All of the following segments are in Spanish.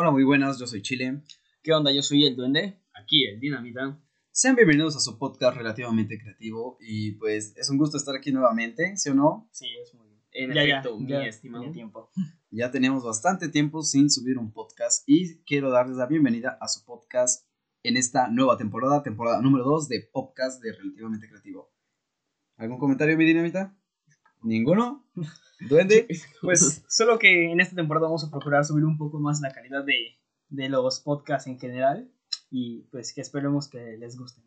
Hola, muy buenas, yo soy Chile. ¿Qué onda? Yo soy el duende. Aquí el Dinamita. Sean bienvenidos a su podcast relativamente creativo y pues es un gusto estar aquí nuevamente, ¿sí o no? Sí, es muy En ya, efecto, ya, mi ya estimado. tiempo. Ya tenemos bastante tiempo sin subir un podcast y quiero darles la bienvenida a su podcast en esta nueva temporada, temporada número 2 de podcast de relativamente creativo. ¿Algún comentario, mi dinamita? ¿Ninguno? ¿Duende? Pues solo que en esta temporada vamos a procurar subir un poco más la calidad de, de los podcasts en general y pues que esperemos que les gusten.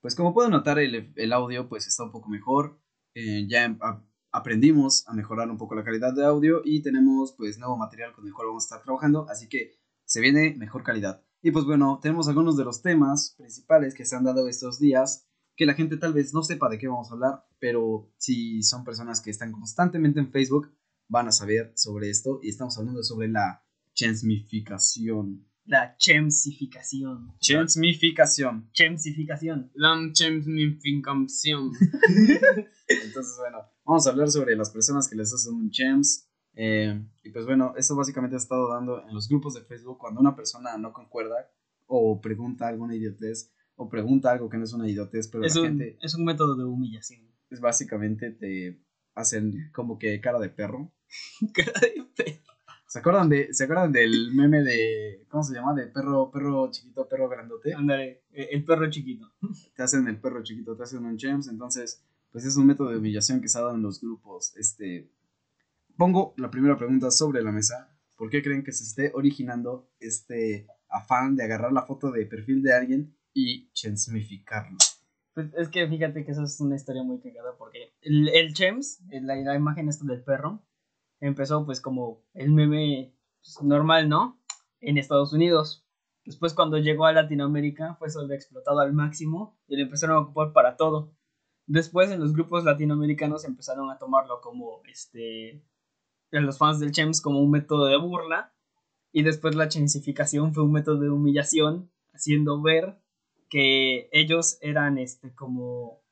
Pues como pueden notar, el, el audio pues está un poco mejor. Eh, ya em- a- aprendimos a mejorar un poco la calidad de audio y tenemos pues nuevo material con el cual vamos a estar trabajando, así que se viene mejor calidad. Y pues bueno, tenemos algunos de los temas principales que se han dado estos días, que la gente tal vez no sepa de qué vamos a hablar, pero si son personas que están constantemente en Facebook, van a saber sobre esto y estamos hablando sobre la chemsificación. La chemsificación. Chemsificación. Chemsificación. Lam Chemsnificación. Entonces, bueno, vamos a hablar sobre las personas que les hacen un chems. eh, y pues bueno, esto básicamente ha estado dando en los grupos de Facebook cuando una persona no concuerda o pregunta alguna idiotez o pregunta algo que no es una idiotez, pero Es la un, gente es un método de humillación. es básicamente te hacen como que cara de perro. ¿Se acuerdan de se acuerdan del meme de cómo se llama? De perro perro chiquito, perro grandote? Ándale, eh, el perro chiquito. te hacen el perro chiquito, te hacen un chems, entonces, pues es un método de humillación que se ha dado en los grupos. Este, pongo la primera pregunta sobre la mesa. ¿Por qué creen que se esté originando este afán de agarrar la foto de perfil de alguien y chemsmificarlo? Pues es que fíjate que eso es una historia muy cagada porque el, el Chems, la, la imagen esta del perro, empezó pues como el meme pues, normal, ¿no? En Estados Unidos. Después cuando llegó a Latinoamérica fue sobre explotado al máximo y lo empezaron a ocupar para todo. Después en los grupos latinoamericanos empezaron a tomarlo como este en los fans del Chems como un método de burla y después la chemsificación fue un método de humillación haciendo ver que ellos eran este como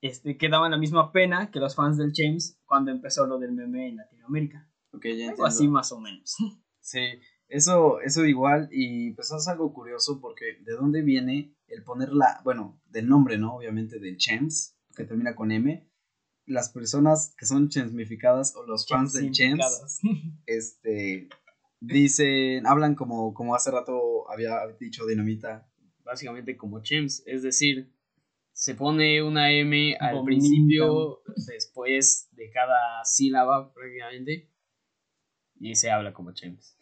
este que daban la misma pena que los fans del James cuando empezó lo del meme en Latinoamérica. Ok, ya entiendo. así más o menos. Sí, eso, eso igual, y pues es algo curioso porque de dónde viene el poner la, bueno, del nombre, ¿no? Obviamente del chems, que termina con M. Las personas que son chemsmificadas o los fans del chems, Chemsificadas. este, dicen, hablan como, como hace rato había dicho Dinamita. Básicamente como Chems. Es decir, se pone una M al Bonita. principio, después de cada sílaba prácticamente. Y se habla como Chems.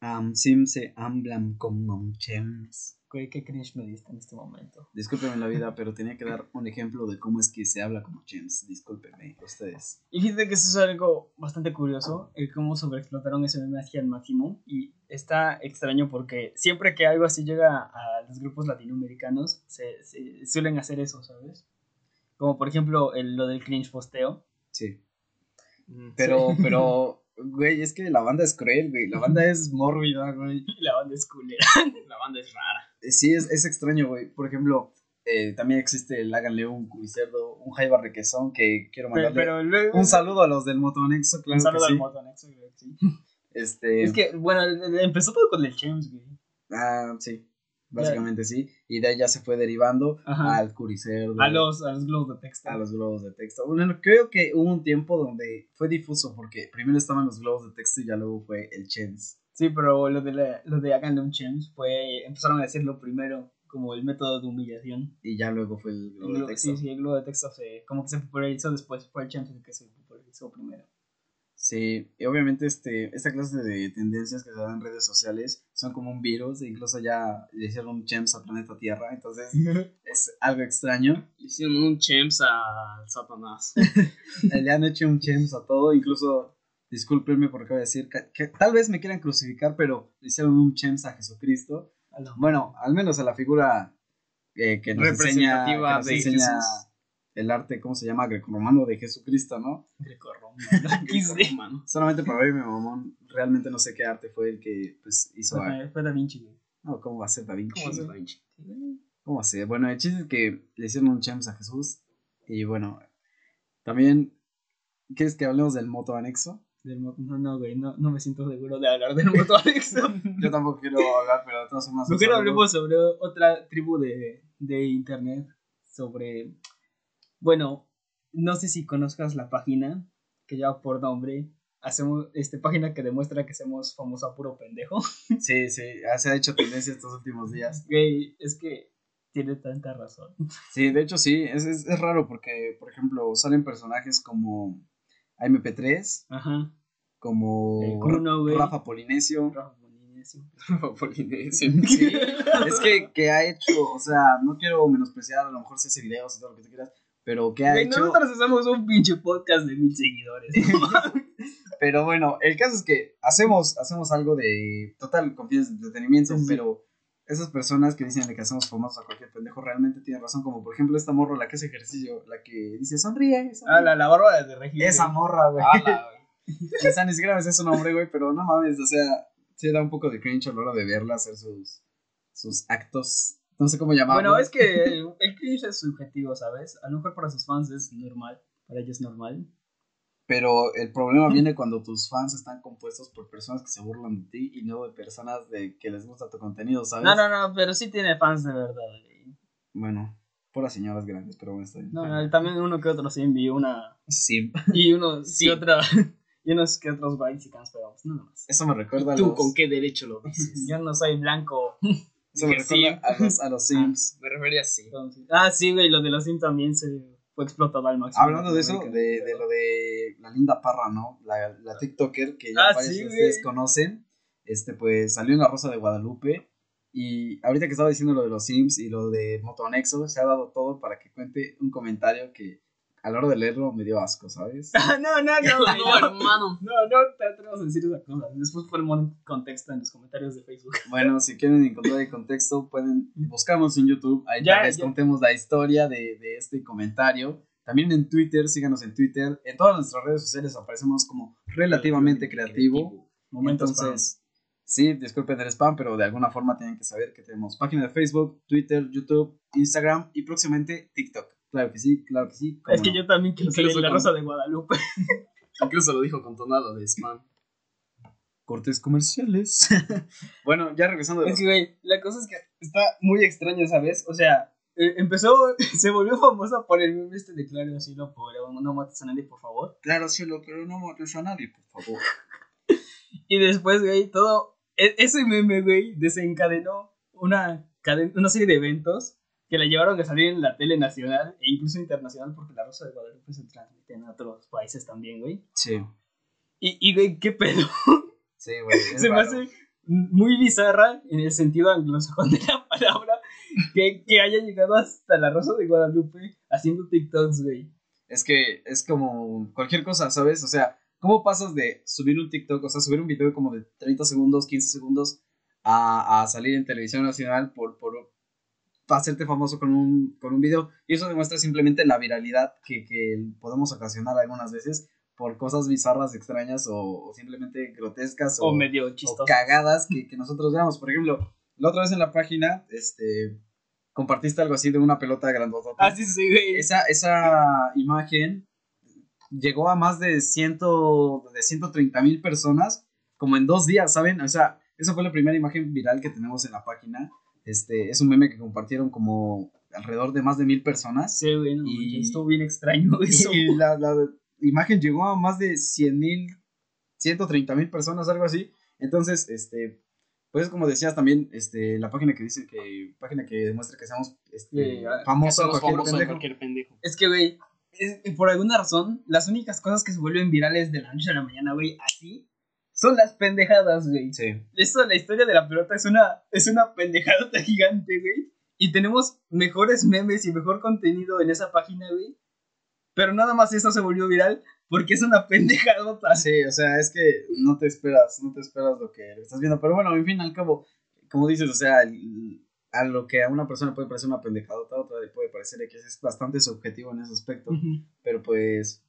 Am sim se hablan como chems. Güey, qué cringe me diste en este momento. Discúlpenme la vida, pero tenía que dar un ejemplo de cómo es que se habla como chems. Discúlpenme, ustedes. Y fíjate que eso es algo bastante curioso, el cómo sobreexplotaron ese meme hacia el máximo. Y está extraño porque siempre que algo así llega a los grupos latinoamericanos, se, se suelen hacer eso, ¿sabes? Como por ejemplo el- lo del cringe posteo. Sí. Mm, Pero, pero, güey, es que la banda es cruel, güey. La banda es mórbida, güey. La banda es culera. La banda es rara. Sí, es, es extraño, güey. Por ejemplo, eh, también existe el Háganle un Cubicerdo, un Jaiba Requesón, que quiero mandarle pero un saludo a los del Motonexo, claro Un saludo que al. Motonexo, güey, sí. Este, Es que, bueno, empezó todo con el James, güey. ah, sí, básicamente sí. Y de ahí ya se fue derivando Ajá. al Curicerdo. A los, a los globos de texto. a los globos de texto. Bueno, creo que hubo un tiempo donde fue difuso porque primero estaban los globos de texto y ya luego fue el Chens. Sí, pero lo de, la- lo de un James fue. Empezaron a decirlo primero como el método de humillación. Y ya luego fue el El globo de texto. sí, sí, el globo de texto se, como que se popularizó después. Fue el James el que se popularizó primero. Sí, y obviamente este, esta clase de tendencias que se dan en redes sociales son como un virus, e incluso ya le hicieron un chems a planeta Tierra, entonces es algo extraño. Le hicieron un Chems al Satanás. Le han hecho un chems a todo, incluso, discúlpenme por lo que voy a decir, que, que tal vez me quieran crucificar, pero le hicieron un chems a Jesucristo. Bueno, al menos a la figura eh, que nos enseña, que Representativa nos de enseña Jesús. el arte, ¿cómo se llama? Grecorromano de Jesucristo, ¿no? Grecorromano. Romano. Solamente para verme mamón, realmente no sé qué arte fue el que pues hizo a... Fue, Da Vinci. No, ¿cómo va a ser Da Vinci? ¿Cómo va a ser? Bueno, el chiste es que le hicieron un chems a Jesús y bueno, también, ¿quieres que hablemos del moto anexo? Del no, no, güey, no, no me siento seguro de hablar del Moto Alex. Yo tampoco quiero hablar, pero todas formas. un Mejor saludo. hablemos sobre otra tribu de, de internet. Sobre. Bueno, no sé si conozcas la página que lleva por nombre. Hacemos este página que demuestra que somos famosos a puro pendejo. Sí, sí, ya se ha hecho tendencia estos últimos días. Güey, es que tiene tanta razón. Sí, de hecho sí, es, es, es raro porque, por ejemplo, salen personajes como AMP3, Ajá. como El Kuno, güey. Rafa Polinesio. Rafa Polinesio. Polinesio. Sí, es que, que ha hecho, o sea, no quiero menospreciar, a lo mejor si hace videos y todo lo que tú quieras, pero que ha hecho... nosotros hacemos un pinche podcast de mil seguidores. Pero bueno, el caso es que hacemos, hacemos algo de total confianza de entretenimiento, Sí, sí. pero esas personas que dicen de que hacemos famosos a cualquier pendejo realmente tienen razón, como por ejemplo esta morra, la que hace ejercicio, la que dice sonríe, sonríe". ah, la, la barba de Regina. Esa morra, güey. O sea, ni siquiera me sé su nombre, güey, pero no mames, o sea, sí da un poco de cringe a la hora de verla hacer sus, sus actos, no sé cómo llamarlo. Bueno, es que el, el cringe es subjetivo, ¿sabes? A lo mejor para sus fans es normal, para ellos es normal. Pero el problema viene cuando tus fans están compuestos por personas que se burlan de ti y no de personas de que les gusta tu contenido, ¿sabes? No, no, no, pero sí tiene fans de verdad. güey. Bueno, puras señoras grandes, pero bueno, está bien. No, no, también uno que otro sí envió una. Sí, Y unos Sí. que otra. Y unos que otros Bikes pero pues nada más. eso me recuerda a ¿Tú los... con qué derecho lo dices? Yo no soy blanco. Eso me recuerda sí. a los, a los Sims. Me refería así. entonces- ah, sí, güey, lo de los Sims también se fue al máximo. Hablando de eso, de, de lo de la linda Parra, ¿no? La, la TikToker que ya Ah, varios sí, de ustedes güey. conocen, este, pues salió en La Rosa de Guadalupe. Y ahorita que estaba diciendo lo de los Sims y lo de Moto Anexo, se ha dado todo para que cuente un comentario que a la hora de leerlo me dio asco, ¿sabes? Ah, no, no, no, No, no. hermano. No, no te atrevas a decir esa cosa. Después ponemos contexto en los comentarios de Facebook. Bueno, si quieren encontrar el contexto, pueden buscarnos en YouTube. Ahí Ya, ya. contemos la historia de, de este comentario. También en Twitter, síganos en Twitter. En todas nuestras redes sociales aparecemos como relativamente creativo. Momentos Entonces, sí, disculpen el spam, pero de alguna forma tienen que saber que tenemos página de Facebook, Twitter, YouTube, Instagram y próximamente TikTok. Claro que sí, claro que sí. Es que no. yo también quiero en la con- Rosa de Guadalupe. Incluso lo dijo con tonado de spam. Cortes comerciales. bueno, ya regresando de Es que, güey, la cosa es que está muy extraño, ¿sabes? O sea, eh, empezó, se volvió famosa por el meme este de Claro Cielo, por no mates a nadie, por favor. Claro, cielo, pero no mates a nadie, por favor. Y después, güey, todo, e- ese meme, güey, desencadenó una, una serie de eventos que la llevaron a salir en la tele nacional e incluso internacional, porque la Rosa de Guadalupe se transmite en otros países también, güey. Sí, Y, y güey, ¿qué pedo? sí, güey. se me hace muy bizarra en el sentido anglosajón de la palabra que, que haya llegado hasta la Rosa de Guadalupe haciendo TikToks, güey. Es que es como cualquier cosa, ¿sabes? O sea, ¿cómo pasas de subir un TikTok, o sea, subir un video como de 30 segundos, 15 segundos, a, a salir en televisión nacional por, por hacerte famoso con un, con un video? Y eso demuestra simplemente la viralidad que, que podemos ocasionar algunas veces por cosas bizarras, extrañas o, o simplemente grotescas O medio chistoso. o cagadas que, que nosotros veamos. Por ejemplo, la otra vez en la página, este, compartiste algo así de una pelota grandota. Ah, sí, sí, güey. Esa, esa imagen llegó a más de, ciento, de 130 mil personas como en dos días, ¿saben? O sea, esa fue la primera imagen viral que tenemos en la página. Este, es un meme que compartieron como alrededor de más de mil personas. Sí, güey, no, Y- estuvo bien extraño eso. Y la, la imagen llegó a más de 100 mil, 130 mil personas, algo así. Entonces, este, pues como decías también, este, la página que dice que, página que demuestra que seamos este, Sí, ah, famosos, cualquier famoso a pendejo. cualquier pendejo. Es que, güey, por alguna razón, las únicas cosas que se vuelven virales de la noche a la mañana, güey, así, son las pendejadas, güey. Sí. Esto, la historia de la pelota es una, es una pendejada gigante, güey. Y tenemos mejores memes y mejor contenido en esa página, güey. Pero nada más eso se volvió viral porque es una pendejadota. Sí, o sea, es que no te esperas, no te esperas lo que estás viendo. Pero bueno, en fin, al cabo, como dices, o sea, el- a lo que a una persona puede parecer una pendejadota, a otra le puede parecer que es bastante subjetivo en ese aspecto. Ujú. pero pues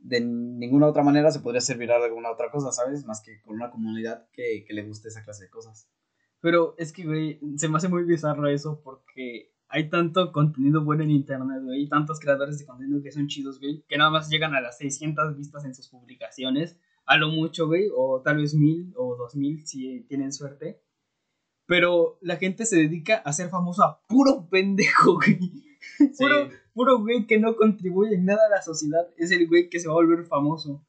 de ninguna otra manera se podría servir a alguna otra cosa, ¿sabes? Más que con una comunidad que, que le guste esa clase de cosas. Pero es que, güey, se me hace muy bizarro eso porque hay tanto contenido bueno en internet, güey, y tantos creadores de contenido que son chidos, güey, que nada más llegan a las 600 vistas en sus publicaciones, a lo mucho, güey, o tal vez mil o dos mil si tienen suerte. Pero la gente se dedica a ser famoso a puro pendejo, güey. Puro, puro güey que no contribuye en nada a la sociedad. Es el güey que se va a volver famoso.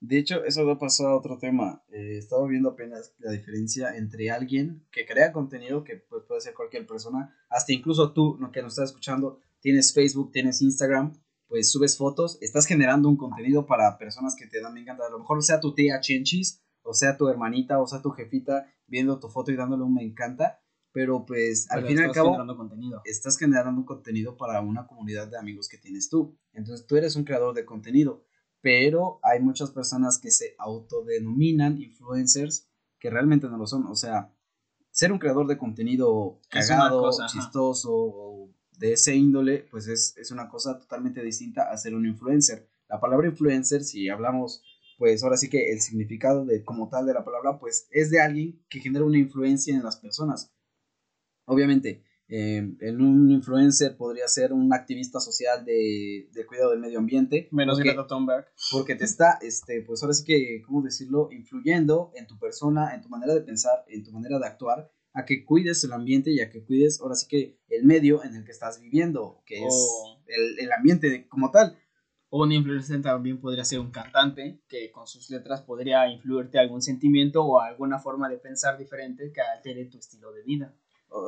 De hecho, eso da paso a otro tema. Eh, estaba viendo apenas la diferencia entre alguien que crea contenido, que pues, puede ser cualquier persona, hasta incluso tú, ¿no? que nos estás escuchando, tienes Facebook, tienes Instagram, pues subes fotos, estás generando un contenido para personas que te dan me encanta. A lo mejor sea tu tía Chenchis, o sea tu hermanita, o sea tu jefita, viendo tu foto y dándole un me encanta. Pero pues al fin y al cabo generando contenido. estás generando contenido para una comunidad de amigos que tienes tú. Entonces tú eres un creador de contenido, pero hay muchas personas que se autodenominan influencers que realmente no lo son. O sea, ser un creador de contenido cagado, cosa, chistoso o de ese índole, pues es, es una cosa totalmente distinta a ser un influencer. La palabra influencer, si hablamos, pues ahora sí que el significado de como tal de la palabra, pues es de alguien que genera una influencia en las personas. Obviamente, eh, en un influencer podría ser un activista social de, de cuidado del medio ambiente. Menos porque, Greta Thunberg. porque te está, este, pues ahora sí que, ¿cómo decirlo? Influyendo en tu persona, en tu manera de pensar, en tu manera de actuar, a que cuides el ambiente y a que cuides, ahora sí que, el medio en el que estás viviendo, que Oh. es el, el ambiente como tal. O un influencer también podría ser un cantante que con sus letras podría influirte algún sentimiento o alguna forma de pensar diferente que altere tu estilo de vida.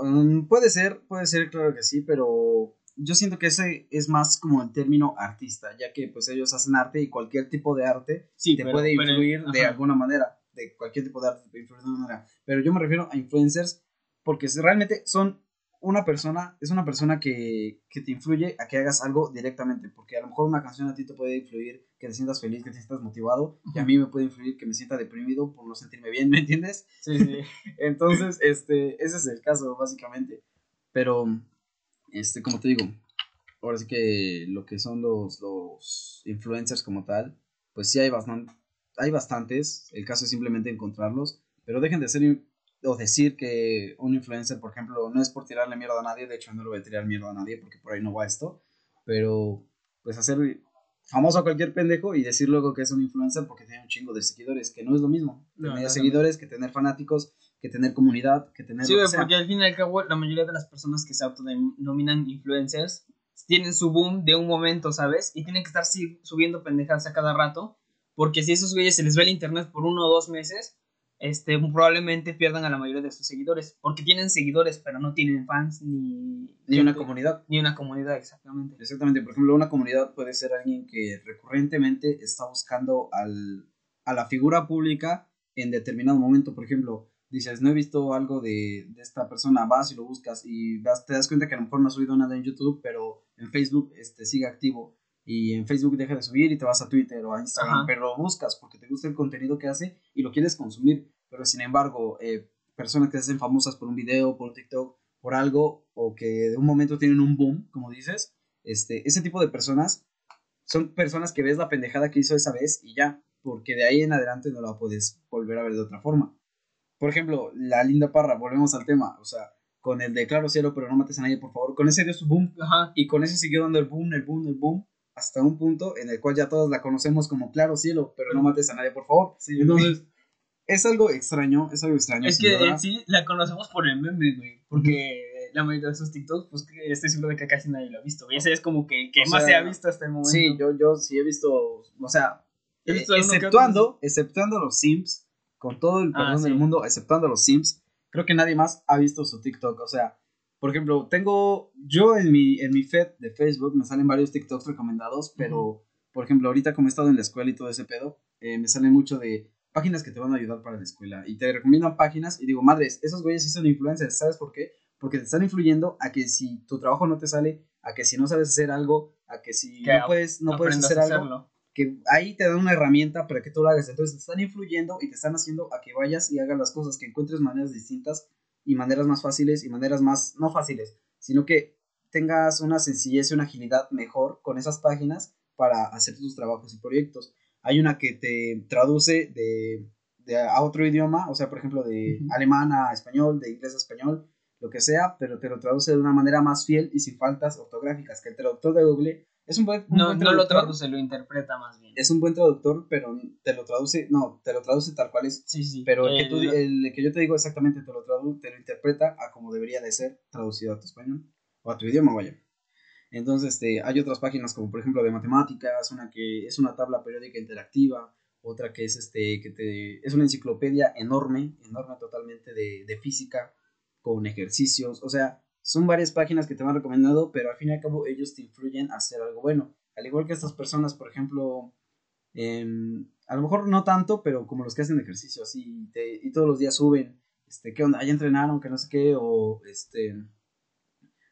Um, puede ser, puede ser, claro que sí, pero yo siento que ese es más como el término artista, ya que pues ellos hacen arte y cualquier tipo de arte Sí, te pero- puede pero- influir de alguna manera, de cualquier tipo de arte te puede influir de alguna manera. Pero yo me refiero a influencers porque realmente son una persona, es una persona que, que te influye a que hagas algo directamente, porque a lo mejor una canción a ti te puede influir que te sientas feliz, que te sientas motivado, y a mí me puede influir que me sienta deprimido por no sentirme bien, ¿me entiendes? Sí, sí. Entonces, este, ese es el caso, básicamente. Pero, este, como te digo, ahora sí que lo que son los, los influencers como tal, pues sí hay, bastan- hay bastantes. El caso es simplemente encontrarlos. Pero dejen de ser o decir que un influencer, por ejemplo, no es por tirarle mierda a nadie. De hecho, no le voy a tirar mierda a nadie porque por ahí no va esto. Pero, pues hacer famoso a cualquier pendejo y decir luego que es un influencer porque tiene un chingo de seguidores, que no es lo mismo. No, tener no, no. seguidores que tener fanáticos, que tener comunidad, que tener Sí, lo que güey, sea. porque al fin y al cabo la mayoría de las personas que se autodenominan influencers tienen su boom de un momento, ¿sabes? Y tienen que estar subiendo pendejadas a cada rato, porque si a esos güeyes se les va el internet por uno o dos meses, este, probablemente pierdan a la mayoría de sus seguidores, porque tienen seguidores, pero no tienen fans ni... Ni una comunidad. Ni una comunidad, exactamente. Exactamente, por ejemplo, una comunidad puede ser alguien que recurrentemente está buscando al, a la figura pública en determinado momento. Por ejemplo, dices, no he visto algo de, de esta persona, vas y lo buscas y vas- te das cuenta que a lo mejor no ha subido nada en YouTube, pero en Facebook este, sigue activo. Y en Facebook deja de subir y te vas a Twitter o a Instagram, Ajá. pero lo buscas porque te gusta el contenido que hace y lo quieres consumir. Pero sin embargo, eh, personas que se hacen famosas por un video, por un TikTok, por algo, o que de un momento tienen un boom, como dices, este, ese tipo de personas son personas que ves la pendejada que hizo esa vez y ya, porque de ahí en adelante no la puedes volver a ver de otra forma. Por ejemplo, la linda parra, volvemos al tema, o sea, con el de claro cielo, pero no mates a nadie, por favor, con ese dio su boom Ajá. y con ese siguió dando el boom, el boom, el boom, hasta un punto en el cual ya todos la conocemos como claro cielo, pero no mates a nadie, por favor. Sí, Entonces, es algo extraño, es algo extraño. Es que en sí la conocemos por el meme, güey. Porque la mayoría de sus TikToks, pues estoy seguro de que casi nadie lo ha visto. güey. Ese es como que que más sea, se ha visto hasta el momento. Sí, yo, yo sí he visto, o sea, He eh, visto otro, exceptuando, exceptuando los Sims, con todo el Ah, perdón sí. del mundo, exceptuando los Sims, creo que nadie más ha visto su TikTok. O sea, por ejemplo, tengo, yo en mi, en mi feed de Facebook me salen varios TikToks recomendados, pero, por ejemplo, ahorita como he estado en la escuela y todo ese pedo, eh, me salen mucho de páginas que te van a ayudar para la escuela y te recomiendan páginas y digo, madres, esos güeyes sí son influencers, ¿sabes por qué? Porque te están influyendo a que si tu trabajo no te sale, a que si no sabes hacer algo, a que si Que no puedes, no puedes hacer algo, que ahí te dan una herramienta para que tú lo hagas. Entonces te están influyendo y te están haciendo a que vayas y hagas las cosas, que encuentres maneras distintas y maneras más fáciles y maneras más, no fáciles, sino que tengas una sencillez y una agilidad mejor con esas páginas para hacer tus trabajos y proyectos. Hay una que te traduce de, de a otro idioma, o sea, por ejemplo, de alemán a español, de inglés a español, lo que sea, pero te lo traduce de una manera más fiel y sin faltas ortográficas, que el traductor de Google Es un buen, un No, buen no lo traductor. traduce, lo interpreta más bien. Es un buen traductor, pero te lo traduce, no, te lo traduce tal cual es. Sí, sí. Pero el, que, tú, El- el que yo te digo exactamente te lo, tradu- te lo interpreta a como debería de ser traducido a tu español o a tu idioma, vaya. Entonces, este, hay otras páginas como por ejemplo de matemáticas, una que es una tabla periódica interactiva, otra que es este, que te, es una enciclopedia enorme, enorme totalmente de, de física, con ejercicios, o sea, son varias páginas que te van recomendando, pero al fin y al cabo ellos te influyen a hacer algo bueno. Al igual que estas personas, por ejemplo, em, a lo mejor no tanto, pero como los que hacen ejercicio así y, te- y todos los días suben, este, ¿qué onda? ¿Ya entrenaron? Que no sé qué, o este,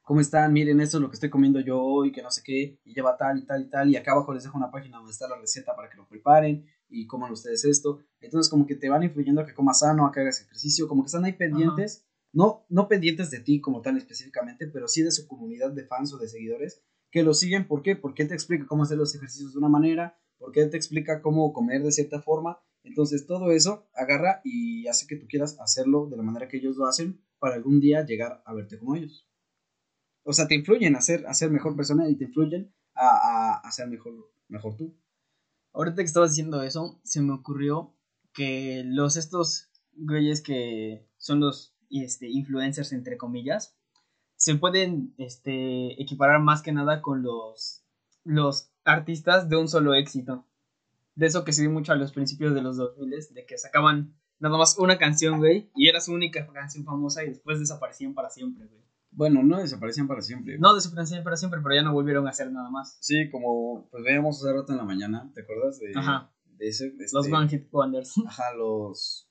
¿cómo están? Miren, esto es lo que estoy comiendo yo hoy, que no sé qué, y lleva tal y tal y tal, y acá abajo les dejo una página donde está la receta para que lo preparen y coman ustedes esto. Entonces, como que te van influyendo a que comas sano, a que hagas ejercicio, como que están ahí pendientes, no, no pendientes de ti como tal específicamente, pero sí de su comunidad de fans o de seguidores que lo siguen. ¿Por qué? Porque él te explica cómo hacer los ejercicios de una manera, porque él te explica cómo comer de cierta forma. Entonces, todo eso agarra y hace que tú quieras hacerlo de la manera que ellos lo hacen para algún día llegar a verte como ellos. O sea, te influyen a ser, a ser mejor persona y te influyen a, a, a ser mejor, mejor tú. Ahorita que estabas diciendo eso, se me ocurrió que los estos güeyes que son los este, influencers, entre comillas, se pueden este, equiparar más que nada con los, los artistas de un solo éxito. De eso que se dio mucho a los principios de los 2000 de que sacaban nada más una canción, güey, y era su única canción famosa y después desaparecían para siempre, güey. Bueno, no desaparecían para siempre. No desaparecían para siempre, pero ya no volvieron a hacer nada más. Sí, como pues veíamos hace rato en la mañana, ¿te acuerdas de, Ajá. de ese? de Los este- One Hit Wonders. Ajá, los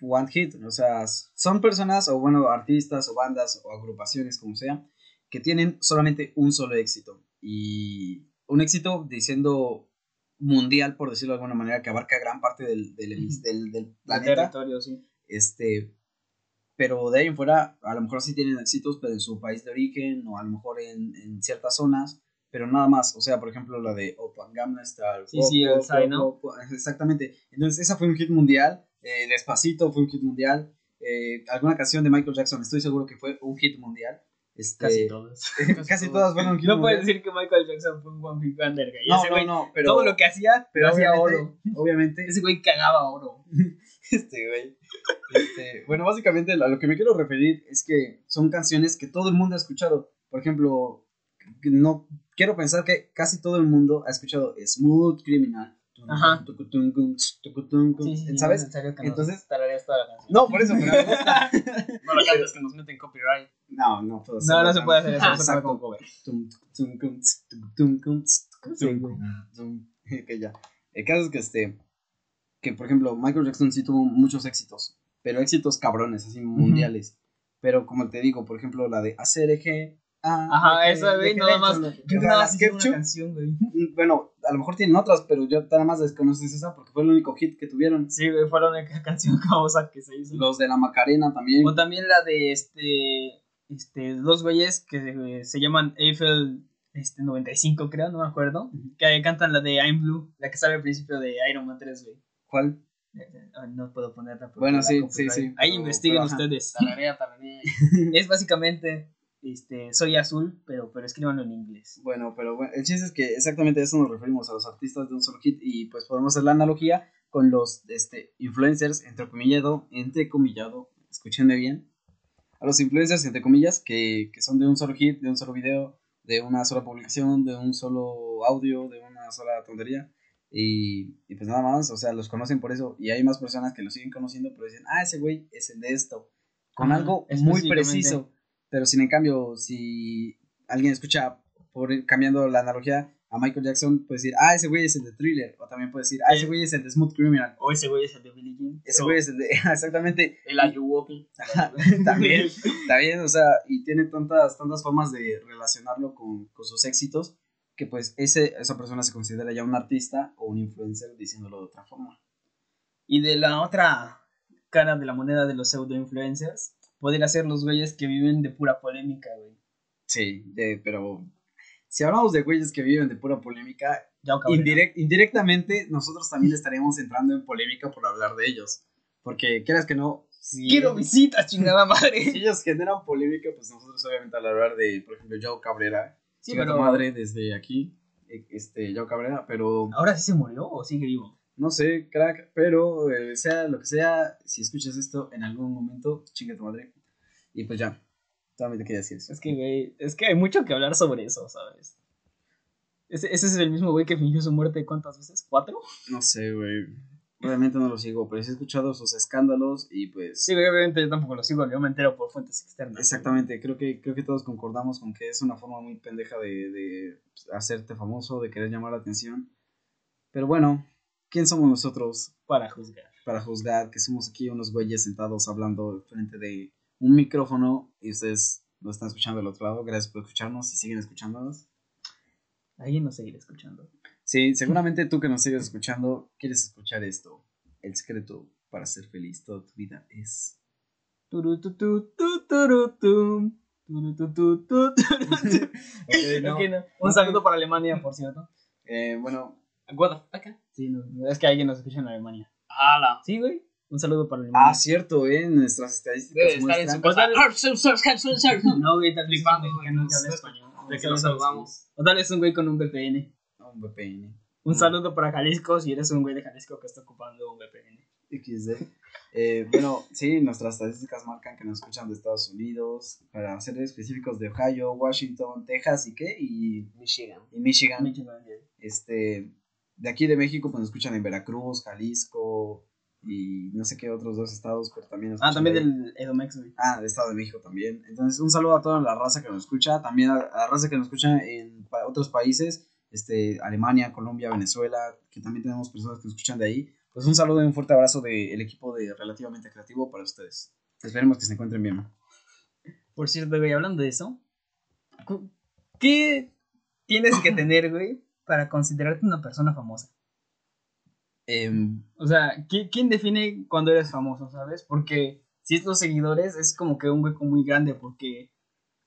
One Hit, o sea, son personas o bueno, artistas o bandas o agrupaciones, como sea, que tienen solamente un solo éxito. Y un éxito diciendo mundial, por decirlo de alguna manera, que abarca gran parte del, del, del, del El planeta. territorio, sí. Este, pero de ahí en fuera, a lo mejor sí tienen éxitos, pero en su país de origen o a lo mejor en, en ciertas zonas, pero nada más. O sea, por ejemplo, la de Open Gamma Style. Sí, sí, el. Exactamente. Entonces, esa fue un hit mundial. Eh, Despacito fue un hit mundial. eh, alguna canción de Michael Jackson, estoy seguro que fue un hit mundial. Este, Casi todas. casi todas fueron un hit No mundial. puedes decir que Michael Jackson fue un One Hit Wonder, güey. No, Ese no, güey, no, pero, todo lo que hacía, pero lo hacía obviamente, oro. obviamente Ese güey cagaba oro. Este, güey. Este, bueno, básicamente a lo que me quiero referir es que son canciones que todo el mundo ha escuchado. Por ejemplo, no quiero pensar que casi todo el mundo ha escuchado Smooth Criminal. Ajá. ¿Sabes? que Entonces- nos tararees toda la canción. No, por eso, pero me gusta. No cantes que nos meten copyright. No, no puedo No, no se puede hacer eso. No se puede exacto. Que ya. El caso es que este. Que por ejemplo, Michael Jackson sí tuvo muchos éxitos. Pero éxitos cabrones, así mundiales. Pero como te digo, por ejemplo, la de ACRG. ah, Ajá, esa, de güey, que nada más. una canción, güey. Bueno, a lo mejor tienen otras, pero yo nada más desconoces esa porque fue el único hit que tuvieron. Sí, güey, fue la única canción famosa que se hizo. Los de la Macarena también. O también la de este. Este, dos güeyes que eh, se llaman Eiffel este, 95, creo, no me acuerdo. Que cantan la de I'm Blue, la que sale al principio de Iron Man 3, güey. ¿Cuál? Eh, ah, No puedo ponerla. Bueno, sí, sí, sí, Ahí pero- investiguen pero ustedes. Tararea, tararea. es básicamente. Este, soy azul, pero, pero escríbanlo en inglés. Bueno, pero bueno, el chiste es que exactamente a eso nos referimos, a los artistas de un solo hit, y pues podemos hacer la analogía con los este, influencers, entrecomillado, entrecomillado, escúchenme bien, a los influencers, entre comillas, que, que son de un solo hit, de un solo video, de una sola publicación, de un solo audio, de una sola tontería, y, y pues nada más, o sea, los conocen por eso, y hay más personas que lo siguen conociendo, pero dicen, ah, ese güey es el de esto, con Ajá, algo muy preciso, pero sin en cambio, si alguien escucha, por cambiando la analogía, a Michael Jackson, puede decir, ah, ese güey es el de Thriller, o también puede decir, ah, ese güey es el de Smooth Criminal, O ese güey es el de Billie Jean. ese güey es el de, exactamente, El Ayuwoki. también, también, o sea, y tiene tantas, tantas formas de relacionarlo con, con sus éxitos, que pues ese, esa persona se considera ya un artista o un influencer diciéndolo de otra forma. Y de la otra cara de la moneda de los pseudo influencers, podría ser los güeyes que viven de pura polémica, güey. Sí, de- pero si hablamos de güeyes que viven de pura polémica, indirect- indirectamente nosotros también estaríamos entrando en polémica por hablar de ellos. Porque quieras que no, si, Quiero visitas, chingada si madre. ellos generan polémica, pues nosotros obviamente al hablar de, por ejemplo, Joe Cabrera, Sí, pero- madre desde aquí, eh, este, Yao Cabrera, pero ¿Ahora sí se murió o sigue vivo? No sé, crack, pero eh, sea lo que sea, si escuchas esto en algún momento, chinga tu madre. Y pues ya, solamente quería decir eso. Es que, güey, es que hay mucho que hablar sobre eso, ¿sabes? Ese, ese es el mismo güey que fingió su muerte cuántas veces? ¿Cuatro? No sé, güey. Realmente no lo sigo, pero sí he escuchado sus escándalos y pues... Sí, obviamente yo tampoco lo sigo, yo me entero por fuentes externas. Exactamente, creo que, creo que todos concordamos con que es una forma muy pendeja de, de hacerte famoso, de querer llamar la atención. Pero bueno, ¿quién somos nosotros Para juzgar. para juzgar que somos aquí unos güeyes sentados hablando frente de un micrófono y ustedes lo están escuchando del otro lado? Gracias por escucharnos y siguen escuchándonos. Alguien nos seguirá escuchando. Sí, seguramente tú que nos sigues escuchando quieres escuchar esto. El secreto para ser feliz toda tu vida es... No. No. Un saludo para Alemania, por cierto. Eh, bueno, fuck? Sí, no, es que alguien nos escucha en Alemania. ¡Hala! Sí, güey. Un saludo para Alemania. Ah, cierto, ¿eh? Nuestras estadísticas Debe estar en su casa. No, güey, tal vez es un Flipando, mexicano güey, que habla español. De que O nos tal- saludamos. O tal vez un güey con un VPN. Un VPN. Un Mm. saludo para Jalisco si eres un güey de Jalisco que está ocupando un VPN. XD. Eh, bueno, sí, nuestras estadísticas marcan que nos escuchan de Estados Unidos, para ser específicos de Ohio, Washington, Texas y qué, y, Michigan. y Michigan. Este, de aquí de México, pues nos escuchan en Veracruz, Jalisco y no sé qué otros dos estados, pero también nos Ah, también ahí. del Edomex, güey. Ah, del Estado de México también. Entonces, un saludo a toda la raza que nos escucha, también a, a la raza que nos escucha en pa- otros países, este, Alemania, Colombia, Venezuela, que también tenemos personas que nos escuchan de ahí. Pues un saludo y un fuerte abrazo del equipo de Relativamente Creativo para ustedes. Esperemos que se encuentren bien. Por cierto, güey, hablando de eso, ¿qué tienes que tener, güey, para considerarte una persona famosa? Em, O sea, ¿qui- ¿quién define cuando eres famoso, sabes? Porque si es los seguidores, es como que un hueco muy grande, porque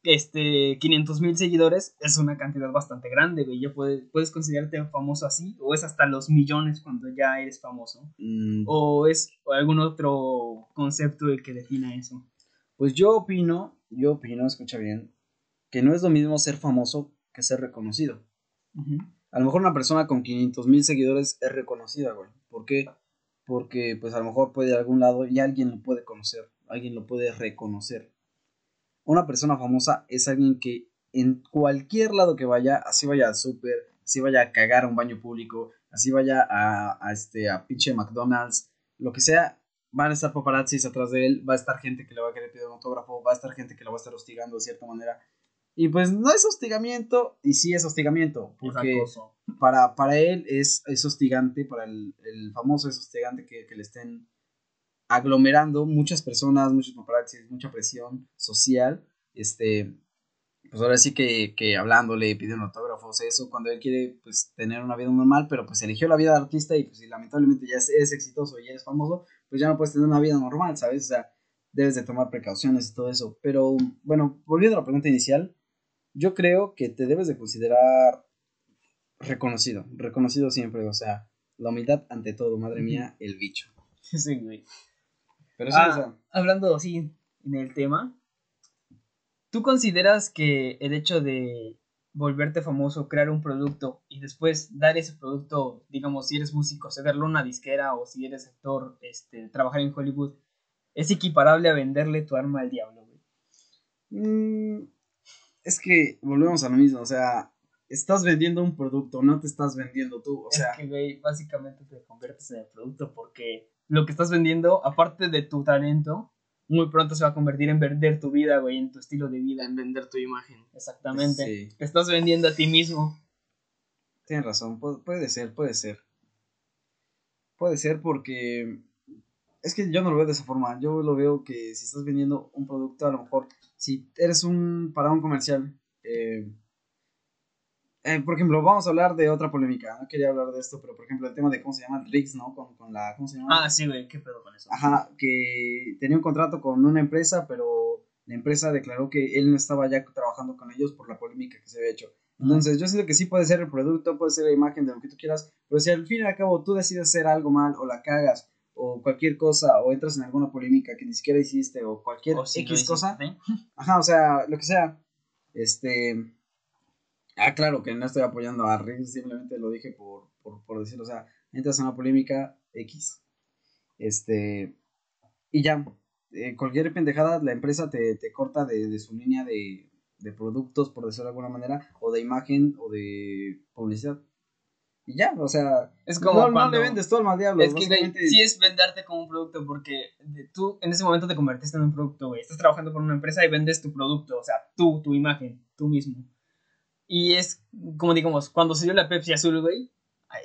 este 500 mil seguidores es una cantidad bastante grande, güey. Ya puedes, puedes considerarte famoso así, o es hasta los millones cuando ya eres famoso, mm, o es algún otro concepto el que defina eso. Pues yo opino, yo opino, escucha bien, que no es lo mismo ser famoso que ser reconocido. Ujú. A lo mejor una persona con 500 mil seguidores es reconocida, güey. ¿Por qué? Porque pues a lo mejor puede ir a algún lado y alguien lo puede conocer, alguien lo puede reconocer. Una persona famosa es alguien que en cualquier lado que vaya, así vaya al súper, así vaya a cagar a un baño público, así vaya a, a este, a pinche McDonald's, lo que sea, van a estar paparazzis atrás de él, va a estar gente que le va a querer pedir un autógrafo, va a estar gente que lo va a estar hostigando de cierta manera. Y pues no es hostigamiento, y sí es hostigamiento, porque para, para él es, es hostigante, para el, el famoso es hostigante que, que le estén aglomerando muchas personas, muchos paparazzis, mucha presión social, este, pues ahora sí que, que hablándole, pidiendo autógrafos, eso, cuando él quiere pues tener una vida normal, pero pues eligió la vida de artista y pues si lamentablemente ya es, es exitoso y eres famoso, pues ya no puedes tener una vida normal, ¿sabes? O sea, debes de tomar precauciones y todo eso. Pero bueno, volviendo a la pregunta inicial, yo creo que te debes de considerar reconocido, reconocido siempre, o sea, la humildad ante todo, madre mía, el bicho. Sí, güey. Pero sí, Ah, o sea, hablando así en el tema, ¿tú consideras que el hecho de volverte famoso, crear un producto y después dar ese producto, digamos, si eres músico, cederlo a una disquera o si eres actor, este, trabajar en Hollywood, es equiparable a venderle tu arma al diablo, güey? mm, es que volvemos a lo mismo, o sea, estás vendiendo un producto, no te estás vendiendo tú, o sea, es que, güey, básicamente te conviertes en el producto porque lo que estás vendiendo, aparte de tu talento, muy pronto se va a convertir en vender tu vida, güey, en tu estilo de vida. En vender tu imagen. Exactamente. Sí. Te estás vendiendo a ti mismo. Tienes razón, pu- puede ser, puede ser. Puede ser porque es que yo no lo veo de esa forma. Yo lo veo que si estás vendiendo un producto, a lo mejor, si eres un para un comercial, eh, eh, por ejemplo, vamos a hablar de otra polémica. No quería hablar de esto, pero por ejemplo, el tema de cómo se llama Rix, ¿no? Con, con la, ¿cómo se llama? Ah, sí, güey, qué pedo con eso. Ajá, que tenía un contrato con una empresa, pero la empresa declaró que él no estaba ya trabajando con ellos por la polémica que se había hecho. Entonces, yo siento que sí puede ser el producto, puede ser la imagen de lo que tú quieras, pero si al fin y al cabo tú decides hacer algo mal o la cagas o cualquier cosa o entras en alguna polémica que ni siquiera hiciste o cualquier O si lo X cosa, ajá, o sea, lo que sea, este, Ah, claro que no estoy apoyando a Rick, simplemente lo dije por, por, por decirlo. O sea, entras en una polémica X. Este. Y ya. eh, cualquier pendejada, la empresa te, te corta de, de su línea de, de productos, por decirlo de alguna manera, o de imagen, o de publicidad. Y ya, o sea. Es como no, no cuando- le vendes todo al mal diablo. Es que, güey, sí es venderte como un producto porque tú en ese momento te convertiste en un producto, güey. Estás trabajando por una empresa y vendes tu producto, o sea, tú, tu imagen, tú mismo. Y es, como digamos, cuando se dio la Pepsi Azul, güey,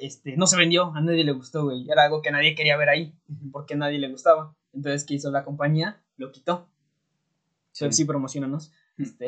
este, no se vendió, a nadie le gustó, güey. Era algo que nadie quería ver ahí, porque a nadie le gustaba. Entonces, ¿qué hizo la compañía? Lo quitó. Sí. Pepsi, promocionanos. Este,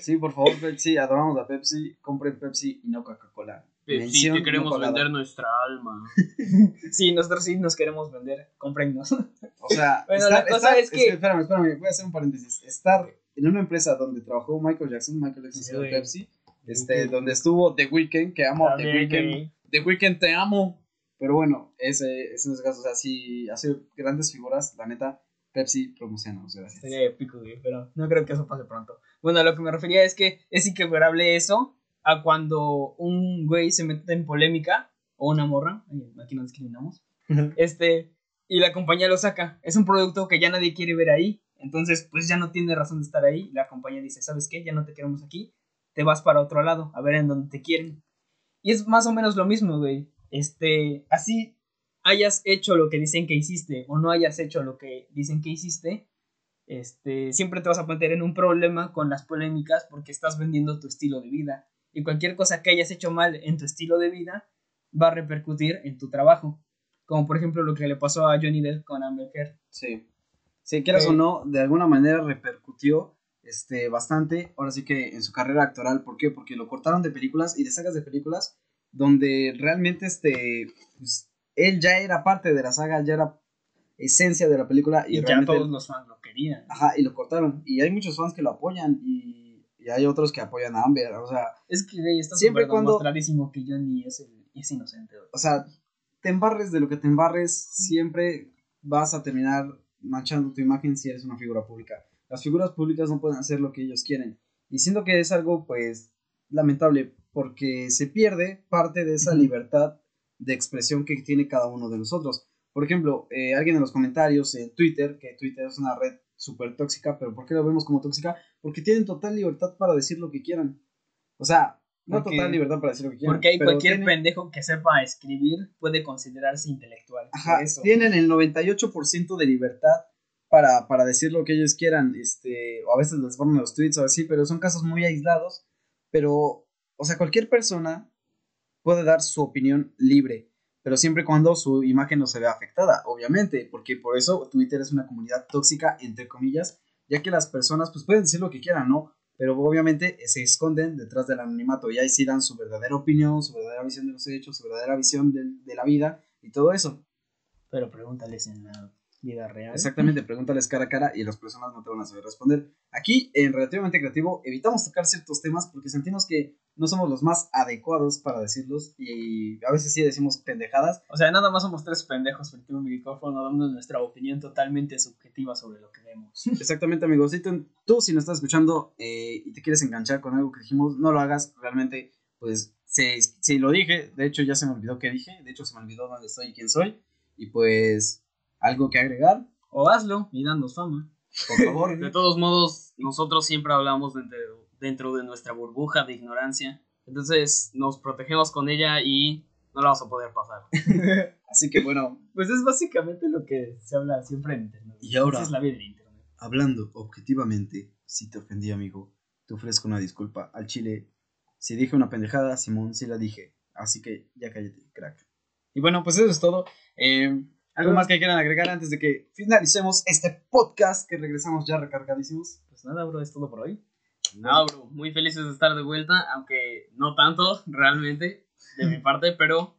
Sí, por favor, Pepsi, adoramos a Pepsi, compren Pepsi y no Coca-Cola. Sí, te queremos no vender nuestra alma. sí, nosotros sí nos queremos vender, cómprennos. O sea, Bueno, la cosa es que- Espérame, espérame, voy a hacer un paréntesis. Estar en una empresa donde trabajó Michael Jackson, Michael Jackson Sí, güey. Pepsi, este, donde estuvo The Weeknd, que amo a The También, Weeknd. The Weeknd, te amo. Pero bueno, ese, ese no es el caso. O sea, si hace grandes figuras, la neta, Pepsi promociona, o sea, gracias. Sería épico, güey, pero no creo que eso pase pronto. Bueno, a lo que me refería es que es inquebrable eso a cuando un güey se mete en polémica o una morra, aquí no discriminamos, este, y la compañía lo saca. Es un producto que ya nadie quiere ver ahí, entonces pues ya no tiene razón de estar ahí. La compañía dice, ¿sabes qué? Ya no te queremos aquí, te vas para otro lado, a ver en dónde te quieren. Y es más o menos lo mismo, güey. Este, así hayas hecho lo que dicen que hiciste o no hayas hecho lo que dicen que hiciste, este, siempre te vas a meter en un problema con las polémicas porque estás vendiendo tu estilo de vida. Y cualquier cosa que hayas hecho mal en tu estilo de vida va a repercutir en tu trabajo. Como por ejemplo lo que le pasó a Johnny Depp con Amber Heard. Sí. Si quieras Eh, o no, de alguna manera repercutió este, bastante, ahora sí que en su carrera actoral. ¿Por qué? Porque lo cortaron de películas y de sagas de películas donde realmente este, pues, él ya era parte de la saga, ya era esencia de la película y, Y, ya realmente... todos los fans lo querían. Ajá, y lo cortaron. Y hay muchos fans que lo apoyan y, y hay otros que apoyan a Amber. O sea, Es que güey, está Siempre cuando- demostradísimo que Johnny es, el- es inocente. güey. o sea, te embarres de lo que te embarres, siempre vas a terminar manchando tu imagen si eres una figura pública. Las figuras públicas no pueden hacer lo que ellos quieren. Y siento que es algo, pues, lamentable, porque se pierde parte de esa libertad de expresión que tiene cada uno de nosotros. Por ejemplo, eh, alguien en los comentarios en Twitter, que Twitter es una red súper tóxica, pero ¿por qué lo vemos como tóxica? Porque tienen total libertad para decir lo que quieran. O sea, no Porque- total libertad para decir lo que quieran. Porque hay cualquier tienen- pendejo que sepa escribir puede considerarse intelectual. Ajá, eso. tienen el 98% de libertad para, para decir lo que ellos quieran, este, o a veces les ponen los tweets o así, pero son casos muy aislados, pero, o sea, cualquier persona puede dar su opinión libre, pero siempre cuando su imagen no se vea afectada, obviamente, porque por eso Twitter es una comunidad tóxica, entre comillas, ya que las personas pues pueden decir lo que quieran, ¿no? Pero obviamente se esconden detrás del anonimato y ahí sí dan su verdadera opinión, su verdadera visión de los hechos, su verdadera visión del- de la vida y todo eso. Pero pregúntales en la vida real. Exactamente, pregúntales cara a cara y las personas no te van a saber responder. Aquí, en Relativamente Creativo, evitamos tocar ciertos temas porque sentimos que no somos los más adecuados para decirlos y a veces sí decimos pendejadas. O sea, nada más somos tres pendejos frente a un micrófono dando nuestra opinión totalmente subjetiva sobre lo que vemos. Exactamente, amigos. Si tú, tú, si nos estás escuchando eh, y te quieres enganchar con algo que dijimos, no lo hagas. Realmente, pues, si, si lo dije, de hecho ya se me olvidó qué dije, de hecho se me olvidó dónde estoy y quién soy. Y pues, algo que agregar, O hazlo y danos fama. por favor. De todos modos, nosotros siempre hablamos dentro, dentro de nuestra burbuja de ignorancia. Entonces nos protegemos con ella y no la vamos a poder pasar. Así que bueno, Pues es básicamente lo que se habla siempre en internet. Y ahora- Esa es la vida de internet. Hablando objetivamente, si te ofendí, amigo, te ofrezco una disculpa. Al chile, si dije una pendejada, Simón, sí la dije. Así que ya cállate, crack. Y bueno, pues eso es todo. Eh, ¿Algo más que quieran agregar antes de que finalicemos este podcast que regresamos ya recargadísimos? Pues nada, bro, es todo por hoy. No, bro, muy felices de estar de vuelta, aunque no tanto realmente de mi parte, pero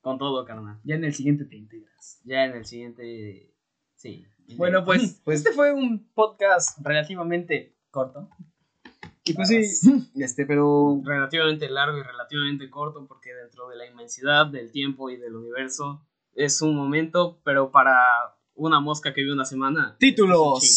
con todo, carnal. Ya en el siguiente te integras. Ya en el siguiente, sí. Bueno, pues, Pues- este fue un podcast relativamente corto. Y pues sí, este, pero relativamente largo y relativamente corto porque dentro de la inmensidad del tiempo y del universo es un momento, pero para una mosca que vive una semana. títulos.